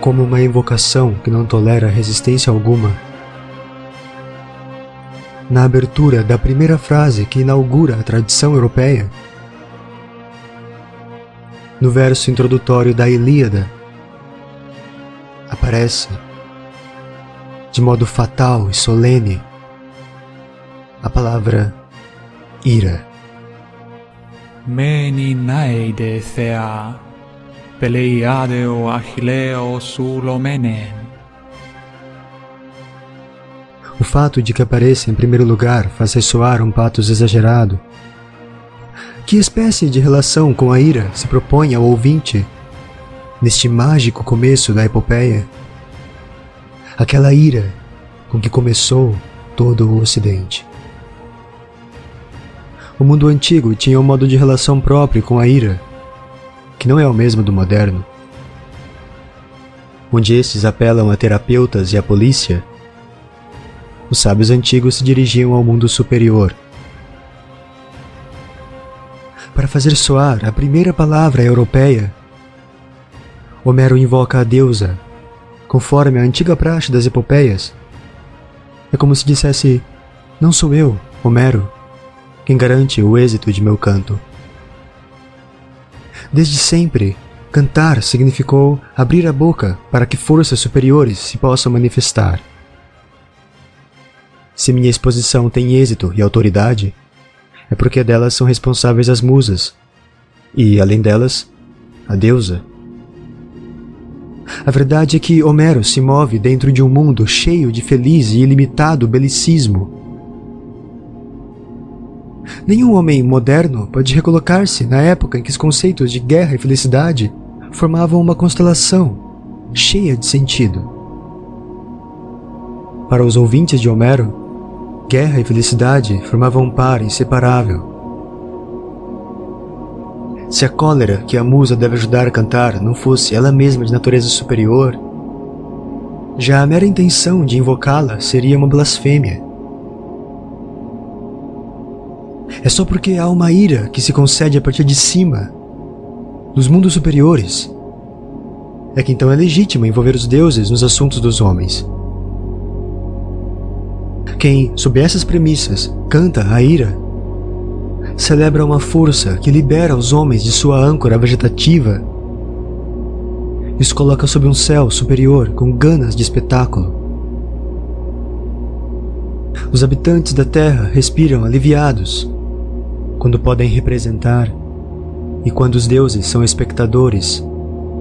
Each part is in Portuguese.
como uma invocação que não tolera resistência alguma. Na abertura da primeira frase que inaugura a tradição europeia, no verso introdutório da Ilíada, aparece, de modo fatal e solene, a palavra ira. Meni naide thea, peleiadeo achileo sulomenen. O fato de que apareça em primeiro lugar faz ressoar um patos exagerado. Que espécie de relação com a ira se propõe ao ouvinte neste mágico começo da epopeia? Aquela ira com que começou todo o Ocidente. O mundo antigo tinha um modo de relação próprio com a ira, que não é o mesmo do moderno. Onde estes apelam a terapeutas e a polícia, os sábios antigos se dirigiam ao mundo superior. Para fazer soar a primeira palavra europeia, Homero invoca a deusa, conforme a antiga praxe das epopeias. É como se dissesse: Não sou eu, Homero, quem garante o êxito de meu canto. Desde sempre, cantar significou abrir a boca para que forças superiores se possam manifestar. Se minha exposição tem êxito e autoridade, é porque delas são responsáveis as musas, e, além delas, a deusa. A verdade é que Homero se move dentro de um mundo cheio de feliz e ilimitado belicismo Nenhum homem moderno pode recolocar-se na época em que os conceitos de guerra e felicidade formavam uma constelação cheia de sentido. Para os ouvintes de Homero, guerra e felicidade formavam um par inseparável. Se a cólera que a musa deve ajudar a cantar não fosse ela mesma de natureza superior, já a mera intenção de invocá-la seria uma blasfêmia. É só porque há uma ira que se concede a partir de cima, dos mundos superiores. É que então é legítimo envolver os deuses nos assuntos dos homens. Quem, sob essas premissas, canta a ira, celebra uma força que libera os homens de sua âncora vegetativa e os coloca sob um céu superior com ganas de espetáculo. Os habitantes da Terra respiram aliviados quando podem representar, e quando os deuses são espectadores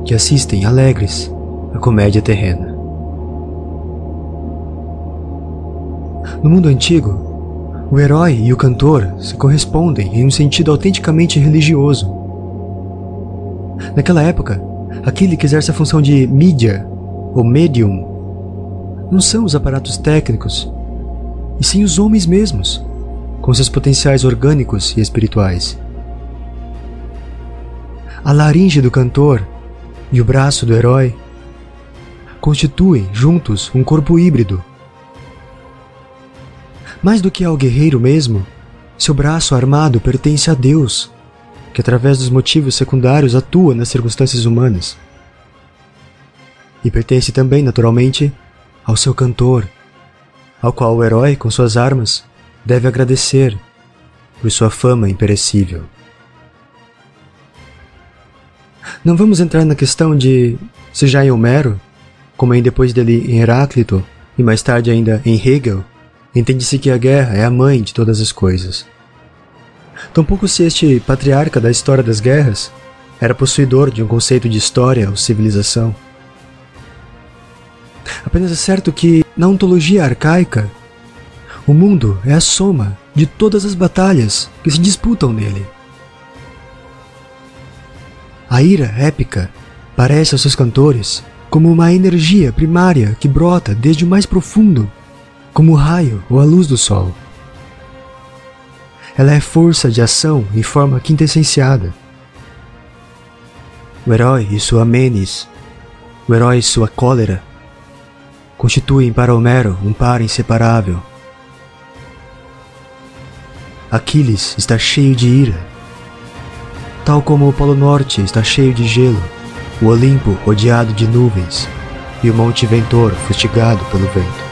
que assistem alegres à comédia terrena. No mundo antigo, o herói e o cantor se correspondem em um sentido autenticamente religioso. Naquela época, aquele que exerce a função de mídia ou medium não são os aparatos técnicos, e sim os homens mesmos, com seus potenciais orgânicos e espirituais. A laringe do cantor e o braço do herói constituem juntos um corpo híbrido. Mais do que ao guerreiro mesmo, seu braço armado pertence a Deus, que através dos motivos secundários atua nas circunstâncias humanas. E pertence também, naturalmente, ao seu cantor, ao qual o herói, com suas armas, deve agradecer por sua fama imperecível. Não vamos entrar na questão de se já em Homero, como em depois dele em Heráclito e mais tarde ainda em Hegel, entende-se que a guerra é a mãe de todas as coisas. Tampouco se este patriarca da história das guerras era possuidor de um conceito de história ou civilização. Apenas é certo que, na ontologia arcaica, o mundo é a soma de todas as batalhas que se disputam nele. A ira épica parece aos seus cantores como uma energia primária que brota desde o mais profundo, como o raio ou a luz do sol. Ela é força de ação em forma quintessenciada. O herói e sua menes, o herói e sua cólera, constituem para Homero um par inseparável. Aquiles está cheio de ira. Tal como o Polo Norte está cheio de gelo, o Olimpo rodeado de nuvens, e o Monte Ventor fustigado pelo vento.